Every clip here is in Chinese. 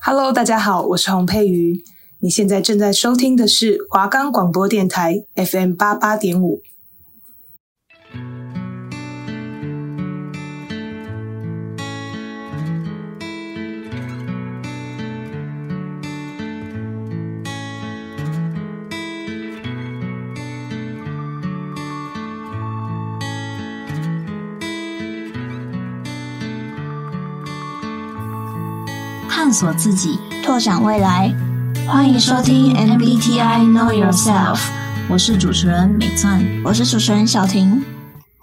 Hello，大家好，我是洪佩瑜。你现在正在收听的是华冈广播电台 FM 八八点五。索自己，拓展未来。欢迎收听 MBTI Know Yourself。我是主持人美钻，我是主持人小婷。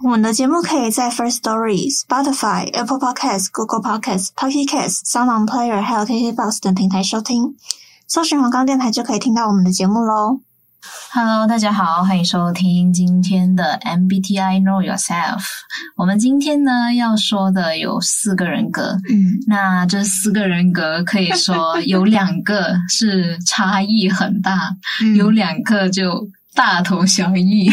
我们的节目可以在 First Story、Spotify、Apple Podcasts、Google Podcasts、Pocket Casts、Sound On Player 还有 KKBOX 等平台收听。搜寻黄冈电台就可以听到我们的节目喽。Hello，大家好，欢迎收听今天的 MBTI Know Yourself。我们今天呢要说的有四个人格，嗯，那这四个人格可以说有两个是差异很大，嗯、有两个就大同小异。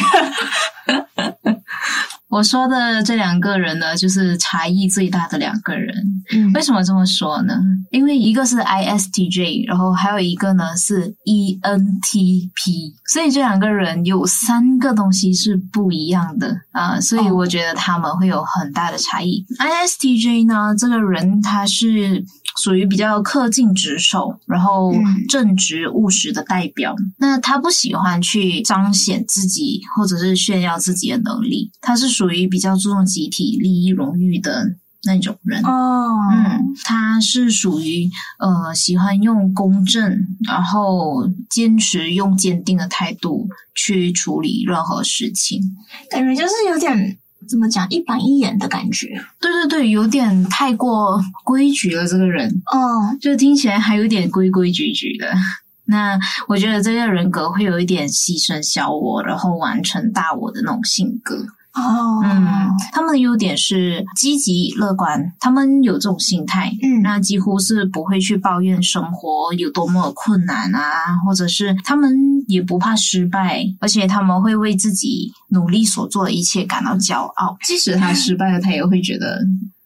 我说的这两个人呢，就是差异最大的两个人。嗯，为什么这么说呢？因为一个是 ISTJ，然后还有一个呢是 ENTP，所以这两个人有三个东西是不一样的啊，所以我觉得他们会有很大的差异。哦、ISTJ 呢，这个人他是。属于比较恪尽职守，然后正直务实的代表。嗯、那他不喜欢去彰显自己或者是炫耀自己的能力，他是属于比较注重集体利益、荣誉的那种人。哦，嗯，他是属于呃喜欢用公正，然后坚持用坚定的态度去处理任何事情，感觉就是有点。怎么讲？一板一眼的感觉。对对对，有点太过规矩了。这个人，哦，就听起来还有点规规矩矩的。那我觉得这个人格会有一点牺牲小我，然后完成大我的那种性格。哦，嗯，他们的优点是积极乐观，他们有这种心态，嗯，那几乎是不会去抱怨生活有多么困难啊，或者是他们也不怕失败，而且他们会为自己努力所做的一切感到骄傲，即使他失败了，他也会觉得。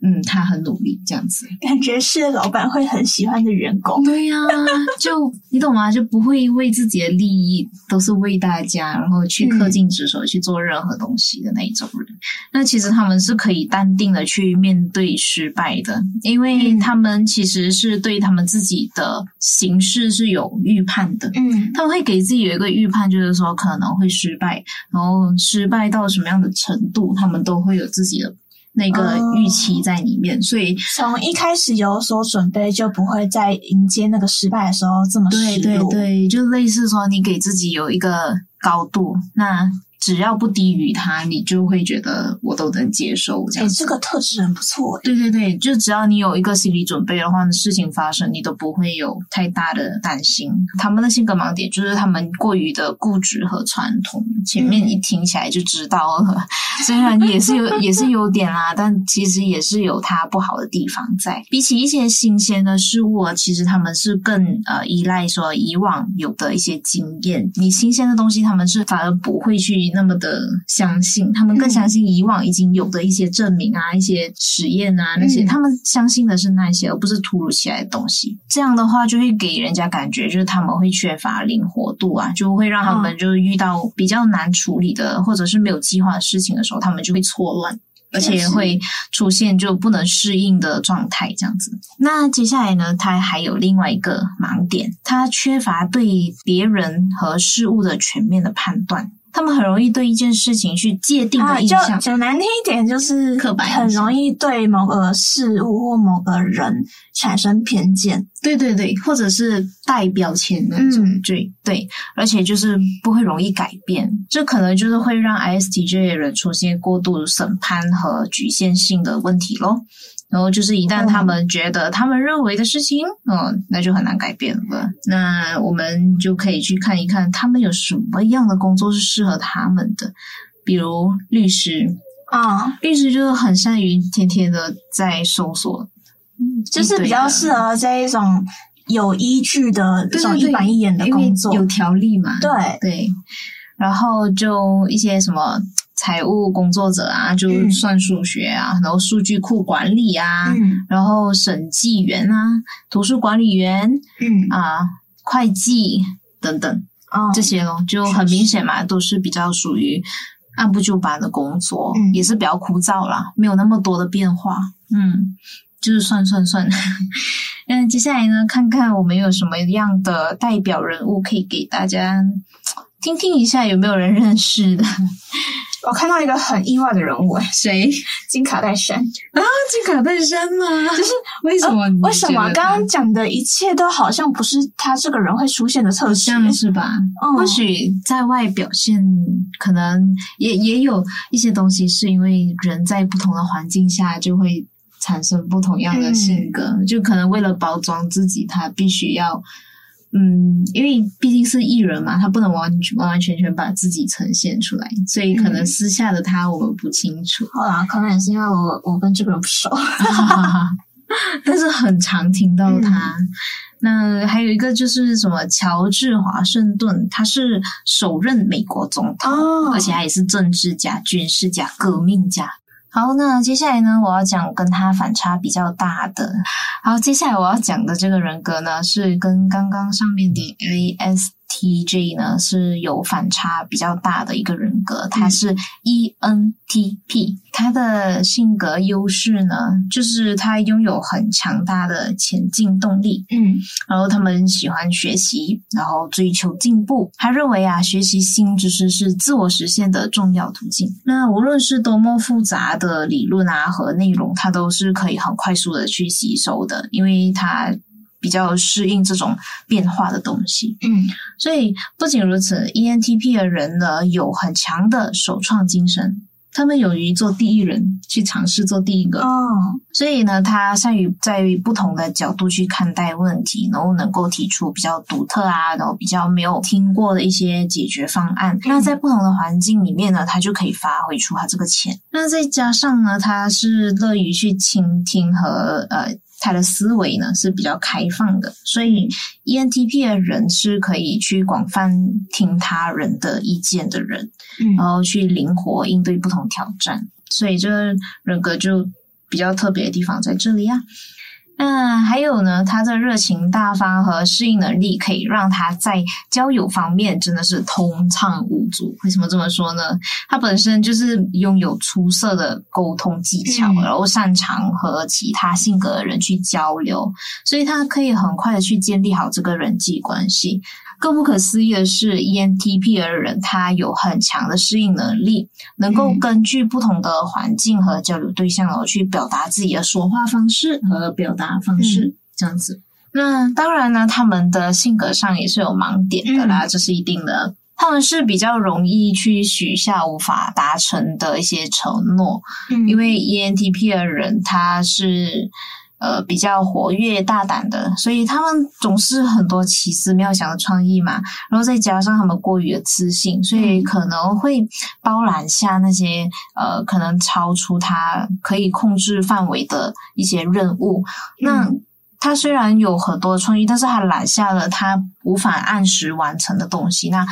嗯，他很努力，这样子感觉是老板会很喜欢的员工。对呀、啊，就你懂吗？就不会为自己的利益，都是为大家，然后去恪尽职守去做任何东西的那一种人。嗯、那其实他们是可以淡定的去面对失败的，因为他们其实是对他们自己的形势是有预判的。嗯，他们会给自己有一个预判，就是说可能会失败，然后失败到什么样的程度，他们都会有自己的。那个预期在里面，哦、所以从一开始有所准备，就不会在迎接那个失败的时候这么失落。对对对，就类似说你给自己有一个高度，那。只要不低于他，你就会觉得我都能接受这样子。这个特质很不错。对对对，就只要你有一个心理准备的话，事情发生你都不会有太大的担心。他们的性格盲点就是他们过于的固执和传统。前面一听起来就知道了，嗯、虽然也是有也是优点啦，但其实也是有它不好的地方在。比起一些新鲜的事物，其实他们是更呃依赖说以往有的一些经验。你新鲜的东西，他们是反而不会去。那么的相信，他们更相信以往已经有的一些证明啊，嗯、一些实验啊那些，他们相信的是那些，而不是突如其来的东西。这样的话，就会给人家感觉就是他们会缺乏灵活度啊，就会让他们就是遇到比较难处理的，或者是没有计划的事情的时候，他们就会错乱，而且会出现就不能适应的状态这样子。那接下来呢，他还有另外一个盲点，他缺乏对别人和事物的全面的判断。他们很容易对一件事情去界定的印象，啊、就讲难听一点，就是刻板，很容易对某个事物或某个人产生偏见。对对对，或者是带标签那种，嗯、对对，而且就是不会容易改变，这可能就是会让 ISTJ 的人出现过度审判和局限性的问题咯。然后就是一旦他们觉得他们认为的事情，嗯、哦，那就很难改变了。那我们就可以去看一看他们有什么样的工作是适合他们的，比如律师啊，律师就是很善于天天的在搜索，就是比较适合这一种有依据的这种一板一眼的工作，有条例嘛。对对，然后就一些什么。财务工作者啊，就算数学啊，嗯、然后数据库管理啊，嗯、然后审计员啊，图书管理员，嗯啊，会计等等，哦、这些咯，就很明显嘛，都是比较属于按部就班的工作，嗯、也是比较枯燥啦，没有那么多的变化，嗯，就是算算算。嗯，接下来呢，看看我们有什么样的代表人物可以给大家。听听一下有没有人认识的？我看到一个很意外的人物，谁？金卡戴珊啊，金卡戴珊吗？就是为什么、呃？为什么？刚刚讲的一切都好像不是他这个人会出现的特质，是吧？嗯、或许在外表现，可能也也有一些东西，是因为人在不同的环境下就会产生不同样的性格，嗯、就可能为了包装自己，他必须要。嗯，因为毕竟是艺人嘛，他不能完完完全全把自己呈现出来，所以可能私下的他我们不清楚。好啦，可能也是因为我我跟这个人不熟，但是很常听到他。嗯、那还有一个就是什么乔治华盛顿，他是首任美国总统，哦、而且他也是政治家、军事家、革命家。好，那接下来呢，我要讲跟他反差比较大的。好，接下来我要讲的这个人格呢，是跟刚刚上面的 AS ISTJ 呢是有反差比较大的一个人格，他是 ENTP。他的性格优势呢，就是他拥有很强大的前进动力。嗯，然后他们喜欢学习，然后追求进步。他认为啊，学习新知识是自我实现的重要途径。那无论是多么复杂的理论啊和内容，他都是可以很快速的去吸收的，因为他比较适应这种变化的东西。嗯，所以不仅如此，ENTP 的人呢，有很强的首创精神。他们勇于做第一人，去尝试做第一个。哦，所以呢，他善于在不同的角度去看待问题，然后能够提出比较独特啊，然后比较没有听过的一些解决方案。嗯、那在不同的环境里面呢，他就可以发挥出他这个潜。那再加上呢，他是乐于去倾听和呃。他的思维呢是比较开放的，所以 ENTP 的人是可以去广泛听他人的意见的人，嗯，然后去灵活应对不同挑战，所以这个人格就比较特别的地方在这里啊。嗯，还有呢，他的热情大方和适应能力可以让他在交友方面真的是通畅无阻。为什么这么说呢？他本身就是拥有出色的沟通技巧，嗯、然后擅长和其他性格的人去交流，所以他可以很快的去建立好这个人际关系。更不可思议的是，ENTP 的人他有很强的适应能力，能够根据不同的环境和交流对象，然后去表达自己的说话方式和表达方式，嗯、这样子。那当然呢，他们的性格上也是有盲点的啦，嗯、这是一定的。他们是比较容易去许下无法达成的一些承诺，嗯、因为 ENTP 的人他是。呃，比较活跃大胆的，所以他们总是很多奇思妙想的创意嘛。然后再加上他们过于的自信，所以可能会包揽下那些呃，可能超出他可以控制范围的一些任务。那他虽然有很多创意，但是他揽下了他无法按时完成的东西。那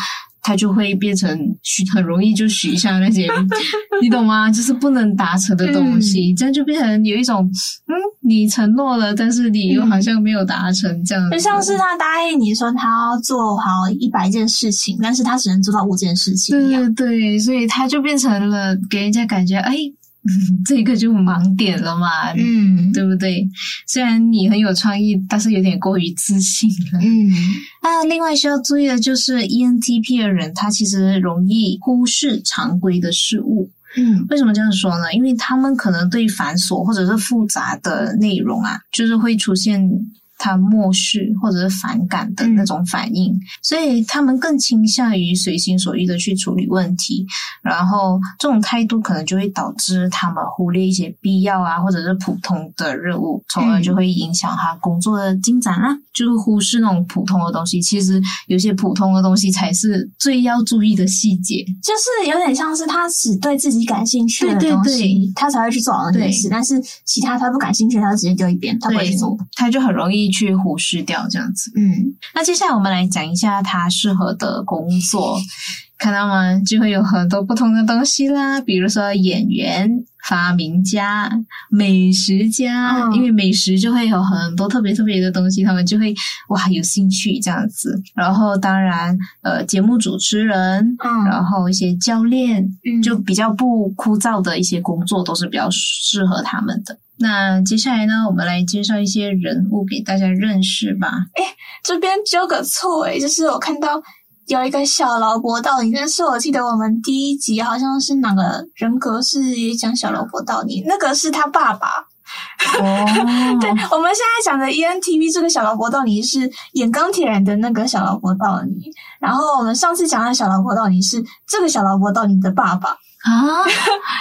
他就会变成许很容易就许下那些，你懂吗？就是不能达成的东西，嗯、这样就变成有一种，嗯，你承诺了，但是你又好像没有达成这样子。就像是他答应你说他要做好一百件事情，但是他只能做到五件事情。对对对，所以他就变成了给人家感觉，哎。这个就盲点了嘛，嗯，对不对？虽然你很有创意，但是有点过于自信了，嗯。那另外需要注意的就是，ENTP 的人他其实容易忽视常规的事物，嗯。为什么这样说呢？因为他们可能对繁琐或者是复杂的内容啊，就是会出现。他漠视或者是反感的那种反应，嗯、所以他们更倾向于随心所欲的去处理问题，然后这种态度可能就会导致他们忽略一些必要啊或者是普通的任务，从而就会影响他工作的进展啦。嗯、就是忽视那种普通的东西，其实有些普通的东西才是最要注意的细节，就是有点像是他只对自己感兴趣的东西，对对对，他才会去做好那件事，但是其他他不感兴趣，他就直接丢一边，他不会去做，他就很容易。去忽视掉这样子，嗯，那接下来我们来讲一下他适合的工作，看到吗？就会有很多不同的东西啦，比如说演员、发明家、美食家，嗯、因为美食就会有很多特别特别的东西，他们就会哇有兴趣这样子。然后当然，呃，节目主持人，嗯，然后一些教练，嗯，就比较不枯燥的一些工作都是比较适合他们的。那接下来呢，我们来介绍一些人物给大家认识吧。诶，这边纠个错诶，就是我看到。有一个小劳勃道尼，但是我记得我们第一集好像是哪个人格是也讲小劳勃道尼，那个是他爸爸。哦，对，我们现在讲的 ENTP 这个小劳勃道尼是演钢铁人的那个小劳勃道尼，然后我们上次讲的小劳勃道尼是这个小劳勃道尼的爸爸。啊，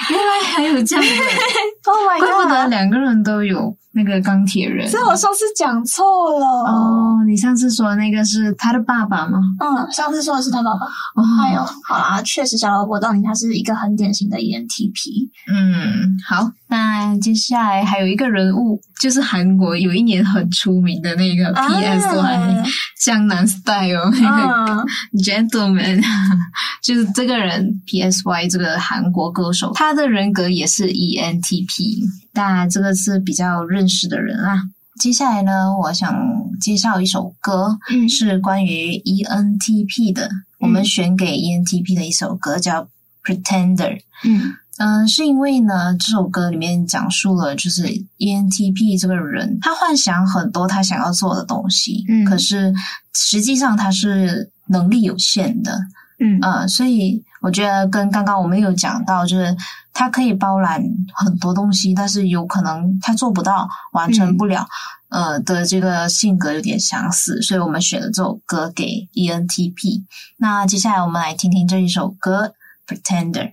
原来还有这样的，Oh my 怪不得两个人都有那个钢铁人。所以我上次讲错了。哦，你上次说的那个是他的爸爸吗？嗯，上次说的是他爸爸。哦，哎呦，好啦，确实小萝卜道尼他是一个很典型的 ENTP。嗯，好，那接下来还有一个人物，就是韩国有一年很出名的那个 PSY、啊、江南 Style 那个 Gentleman，、啊、就是这个人 PSY 这个。韩国歌手，他的人格也是 ENTP，但这个是比较认识的人啊。接下来呢，我想介绍一首歌，嗯，是关于 ENTP 的，嗯，我们选给 ENTP 的一首歌叫《Pretender》。嗯嗯，呃，是因为呢，这首歌里面讲述了就是 ENTP 这个人，他幻想很多他想要做的东西，嗯，可是实际上他是能力有限的。嗯呃，所以我觉得跟刚刚我们有讲到，就是他可以包揽很多东西，但是有可能他做不到、完成不了，嗯、呃的这个性格有点相似，所以我们选了这首歌给 ENTP。那接下来我们来听听这一首歌《Pretender》。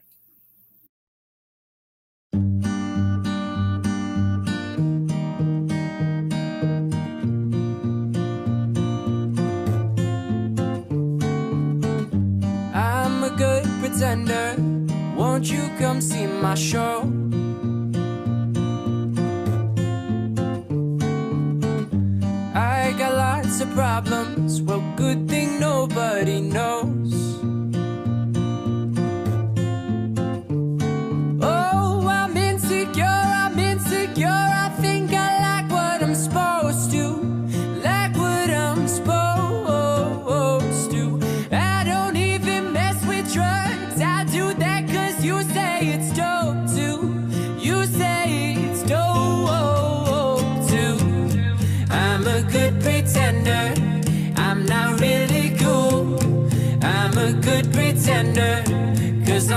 Won't you come see my show? I got lots of problems, well, good thing nobody knows.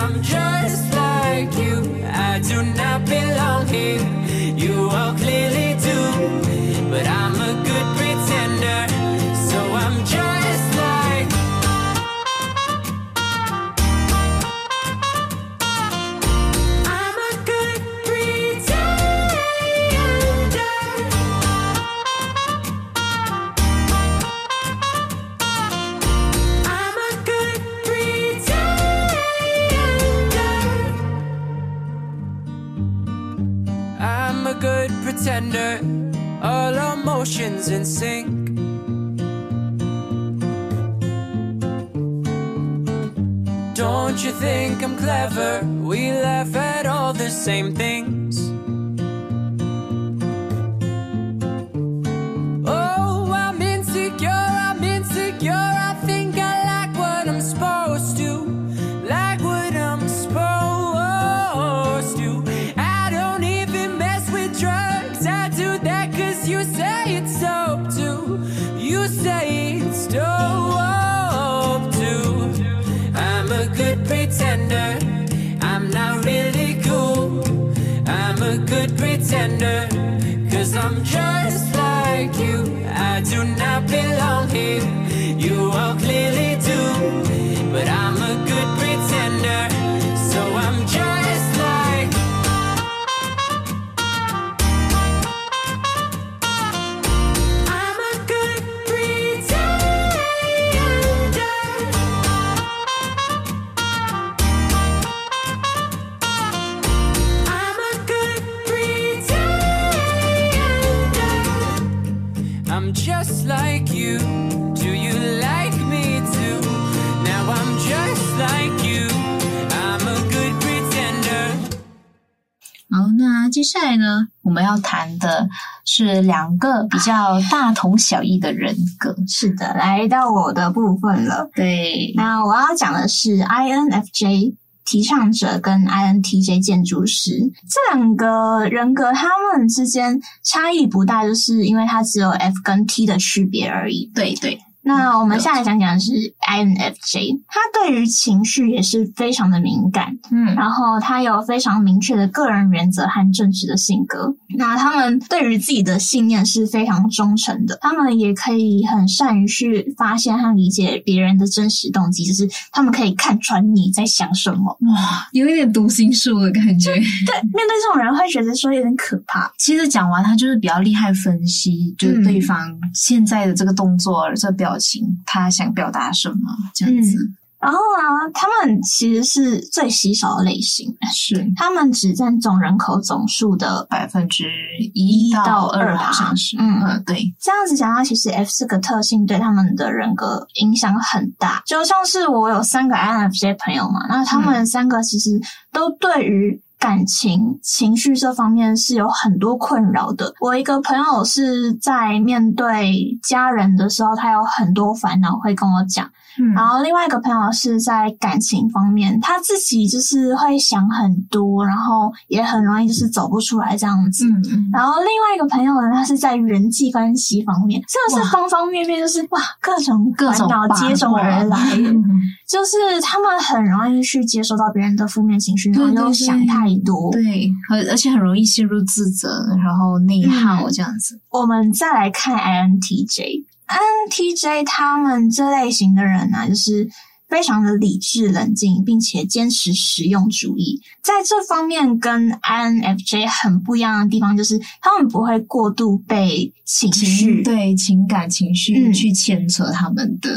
I'm just like you. I do not belong here. Don't you think I'm clever? We laugh at all the same things. just like you. I do not belong here. 呢，我们要谈的是两个比较大同小异的人格。是的，来到我的部分了。对，那我要讲的是 INFJ 提倡者跟 INTJ 建筑师这两个人格，他们之间差异不大，就是因为它只有 F 跟 T 的区别而已。对对。那我们下来讲讲的是 INFJ，他对于情绪也是非常的敏感，嗯，然后他有非常明确的个人原则和正直的性格。那他们对于自己的信念是非常忠诚的，他们也可以很善于去发现和理解别人的真实动机，就是他们可以看穿你在想什么。哇，有一点读心术的感觉。对，面对这种人会觉得说有点可怕。其实讲完，他就是比较厉害分析，就是对方现在的这个动作，这表。表情，他想表达什么这样子。嗯，然后呢，他们其实是最稀少的类型，是他们只占总人口总数的百分之一到二，好像是。嗯嗯，对。这样子讲到，其实 F 四个特性对他们的人格影响很大。就像是我有三个 INFJ 朋友嘛，那他们三个其实都对于。感情、情绪这方面是有很多困扰的。我一个朋友是在面对家人的时候，他有很多烦恼会跟我讲。嗯，然后另外一个朋友是在感情方面，他自己就是会想很多，然后也很容易就是走不出来这样子。嗯嗯。然后另外一个朋友呢，他是在人际关系方面，真的是方方面面就是哇，各种各种烦恼接踵而来，就是他们很容易去接收到别人的负面情绪，然后又想太多，对，而而且很容易陷入自责，然后内耗这样子。嗯，我们再来看 INTJ。INTJ 他们这类型的人呢、啊，就是非常的理智冷静，并且坚持实用主义。在这方面跟 INFJ 很不一样的地方，就是他们不会过度被情绪、对情感情绪去牵扯他们的。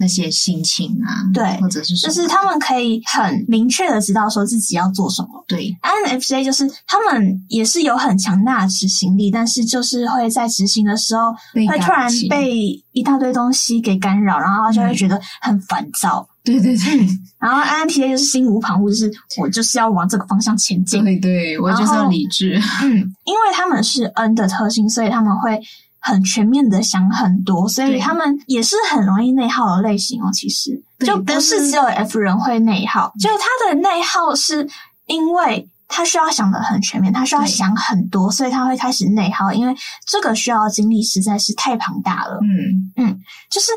那些心情啊，对，或者是，就是他们可以很明确的知道说自己要做什么。对，INFJ 就是他们也是有很强大的执行力，但是就是会在执行的时候会突然被一大堆东西给干扰，然后就会觉得很烦躁。对对对，然后 INTJ 就是心无旁骛，就是我就是要往这个方向前进。对对，我就是要理智。嗯，因为他们是 N 的特性，所以他们会。很全面的想很多，所以他们也是很容易内耗的类型哦。其实就不是只有 F 人会内耗，就他的内耗是因为他需要想的很全面，他需要想很多，所以他会开始内耗，因为这个需要的精力实在是太庞大了。嗯嗯，就是。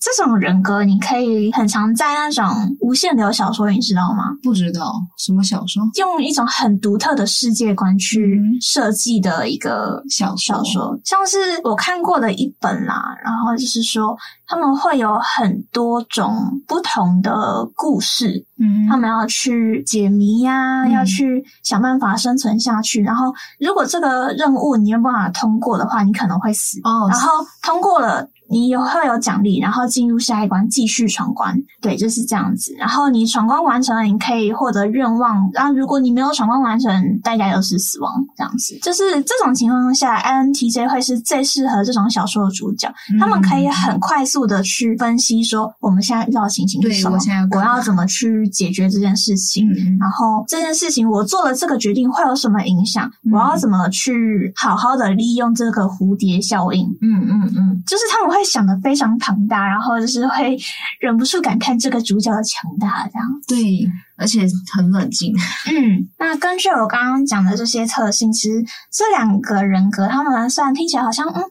这种人格，你可以很常在那种无限流小说，你知道吗？不知道什么小说？用一种很独特的世界观去设计的一个小小说，像是我看过的一本啦。然后就是说，他们会有很多种不同的故事，嗯，他们要去解谜呀，要去想办法生存下去。然后，如果这个任务你没办法通过的话，你可能会死。哦，然后通过了。你也会有奖励，然后进入下一关继续闯关，对，就是这样子。然后你闯关完成了，你可以获得愿望。然后如果你没有闯关完成，代价就是死亡，这样子。就是这种情况下，INTJ 会是最适合这种小说的主角。嗯、他们可以很快速的去分析说，我们现在遇到的情形是什么，我，要怎么去解决这件事情。嗯、然后这件事情我做了这个决定会有什么影响？嗯、我要怎么去好好的利用这个蝴蝶效应？嗯嗯嗯，就是他们会。会想的非常庞大，然后就是会忍不住感叹这个主角的强大，这样。对，而且很冷静。嗯，那根据我刚刚讲的这些特性，其实这两个人格，他们虽然听起来好像嗯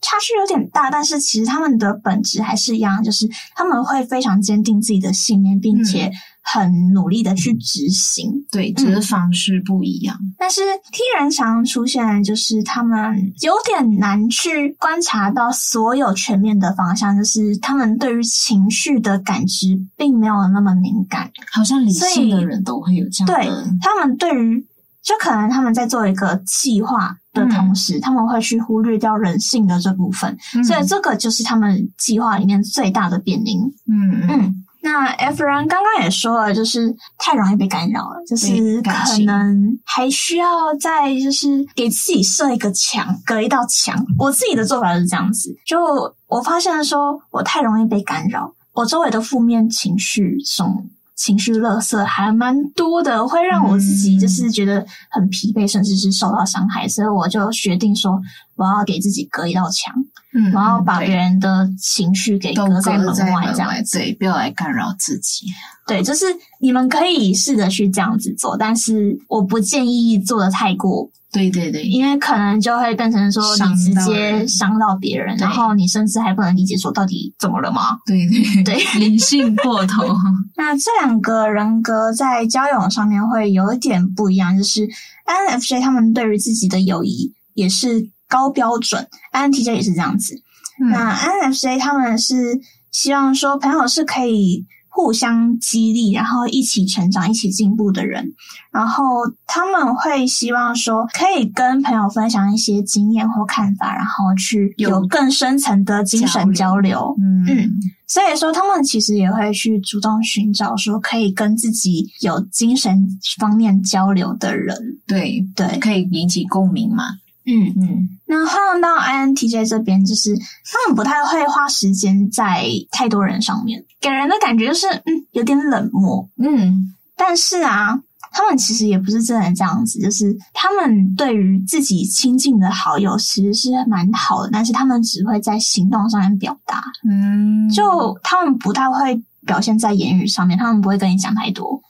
差距有点大，但是其实他们的本质还是一样，就是他们会非常坚定自己的信念，并且。嗯很努力的去执行，对，只是方式不一样。嗯、但是 T 人常出现，就是他们有点难去观察到所有全面的方向，就是他们对于情绪的感知并没有那么敏感。好像理性的人都会有这样的。对，他们对于，就可能他们在做一个计划的同时，嗯、他们会去忽略掉人性的这部分，嗯、所以这个就是他们计划里面最大的变因。嗯嗯。嗯那 F 人刚刚也说了，就是太容易被干扰了，就是可能还需要再就是给自己设一个墙，隔一道墙。我自己的做法是这样子，就我发现说我太容易被干扰，我周围的负面情绪，这种情绪垃圾还蛮多的，会让我自己就是觉得很疲惫，甚至是受到伤害。所以我就决定说，我要给自己隔一道墙，嗯，我要把别人的情绪给隔在门外，这样子，对，不要来干扰自己。对，就是你们可以试着去这样子做，但是我不建议做的太过。对对对，因为可能就会变成说你直接伤到别人，然后你甚至还不能理解说到底怎么了吗？对对对，理 性过头。那这两个人格在交友上面会有一点不一样，就是 INFJ 他们对于自己的友谊也是高标准，INTJ 也是这样子。嗯、那 INFJ 他们是希望说朋友是可以。互相激励，然后一起成长、一起进步的人，然后他们会希望说，可以跟朋友分享一些经验或看法，然后去有更深层的精神交流。交流嗯，嗯，所以说他们其实也会去主动寻找说，可以跟自己有精神方面交流的人。对对，可以引起共鸣嘛。嗯嗯，那换到 INTJ 这边，就是他们不太会花时间在太多人上面，给人的感觉就是嗯有点冷漠。嗯，但是啊，他们其实也不是真的这样子，就是他们对于自己亲近的好友其实是蛮好的，但是他们只会在行动上面表达。嗯，就他们不太会表现在言语上面，他们不会跟你讲太多，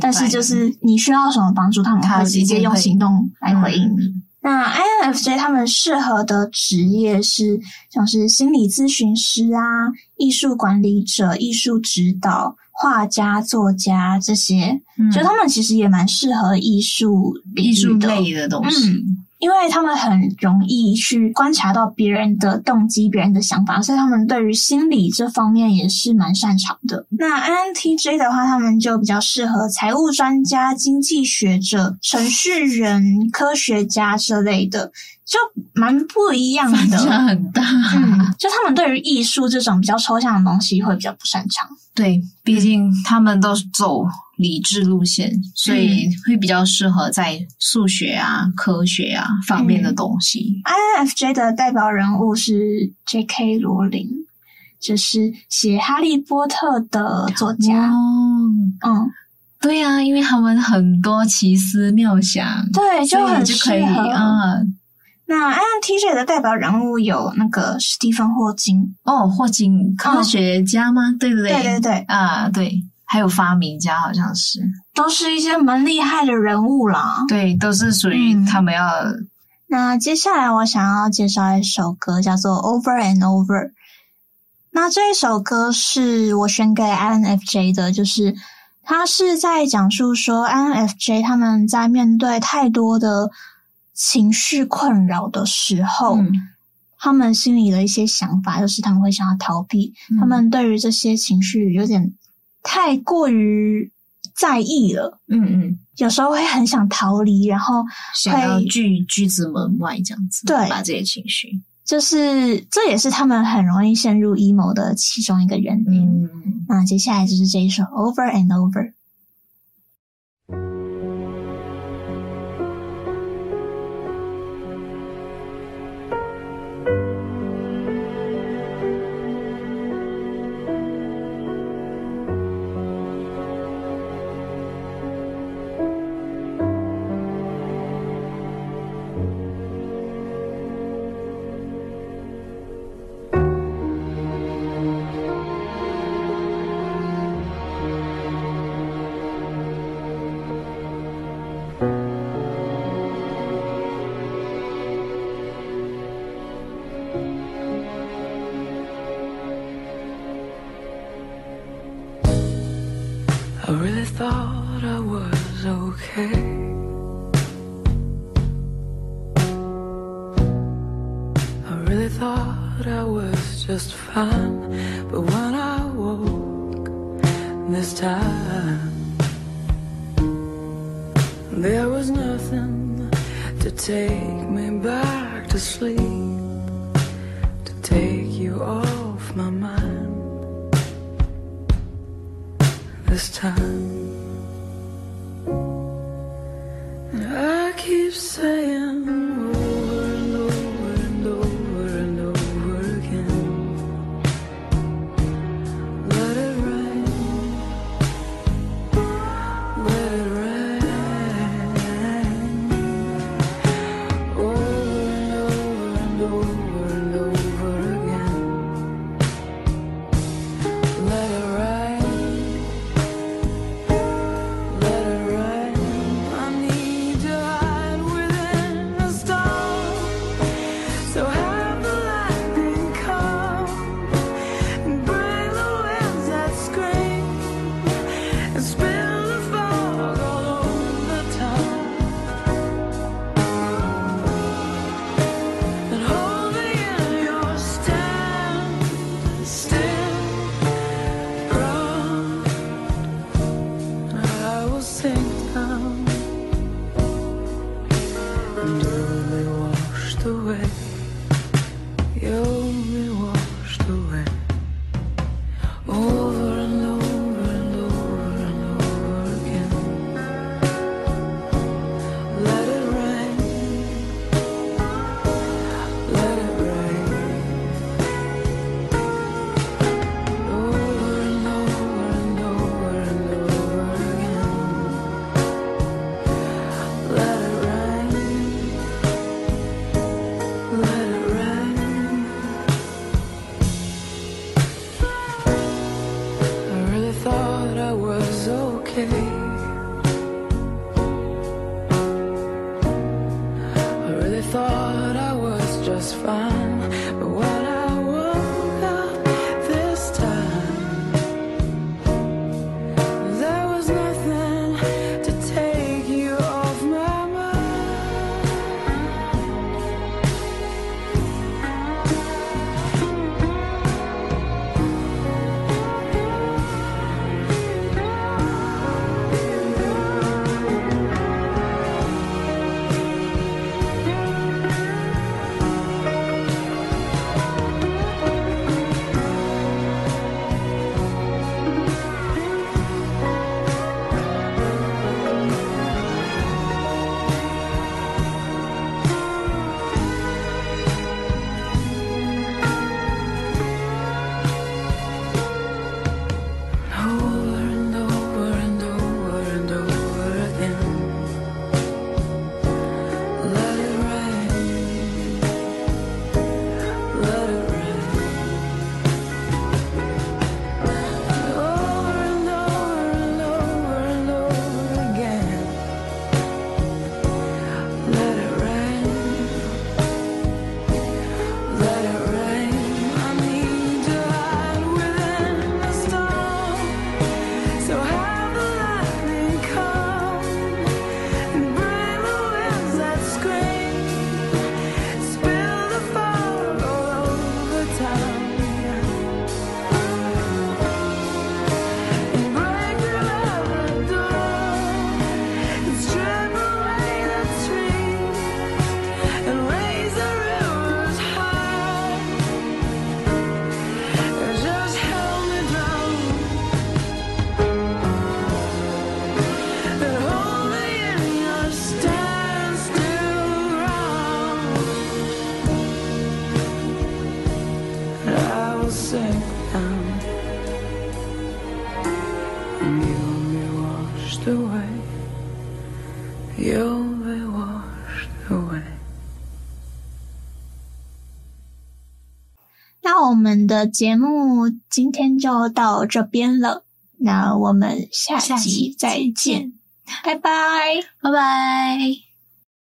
但是就是你需要什么帮助，他们会直接用行动来回应你。那 INFJ 他们适合的职业是像是心理咨询师啊、艺术管理者、艺术指导、画家、作家这些，嗯、就他们其实也蛮适合艺术艺术类的东西。嗯因为他们很容易去观察到别人的动机、别人的想法，所以他们对于心理这方面也是蛮擅长的。那 INTJ 的话，他们就比较适合财务专家、经济学者、程序员、科学家之类的，就蛮不一样的。反差很大。嗯，就他们对于艺术这种比较抽象的东西会比较不擅长。对，毕竟他们都是走。理智路线，所以会比较适合在数学啊、科学啊方面的东西。嗯、INFJ 的代表人物是 J.K. 罗琳，就是写《哈利波特》的作家。哦、嗯，对啊，因为他们很多奇思妙想，对，就很就可以啊。那 INTJ 的代表人物有那个史蒂芬·霍金。哦，霍金，科学家吗？嗯、对不对？对对对，啊，对。还有发明家，好像是，都是一些蛮厉害的人物啦。对，都是属于他们要、嗯。那接下来我想要介绍一首歌，叫做《Over and Over》。那这一首歌是我选给 INFJ 的，就是他是在讲述说 INFJ 他们在面对太多的情绪困扰的时候，嗯、他们心里的一些想法，就是他们会想要逃避，嗯、他们对于这些情绪有点。太过于在意了，嗯嗯，有时候会很想逃离，然后想要拒拒之门外这样子，对，把这些情绪，就是这也是他们很容易陷入 emo 的其中一个原因。嗯，那接下来就是这一首 Over and Over。nothing to take me back to sleep, to take you off my mind this time. And I keep saying. 的节目今天就到这边了，那我们下集再见，拜拜，拜拜。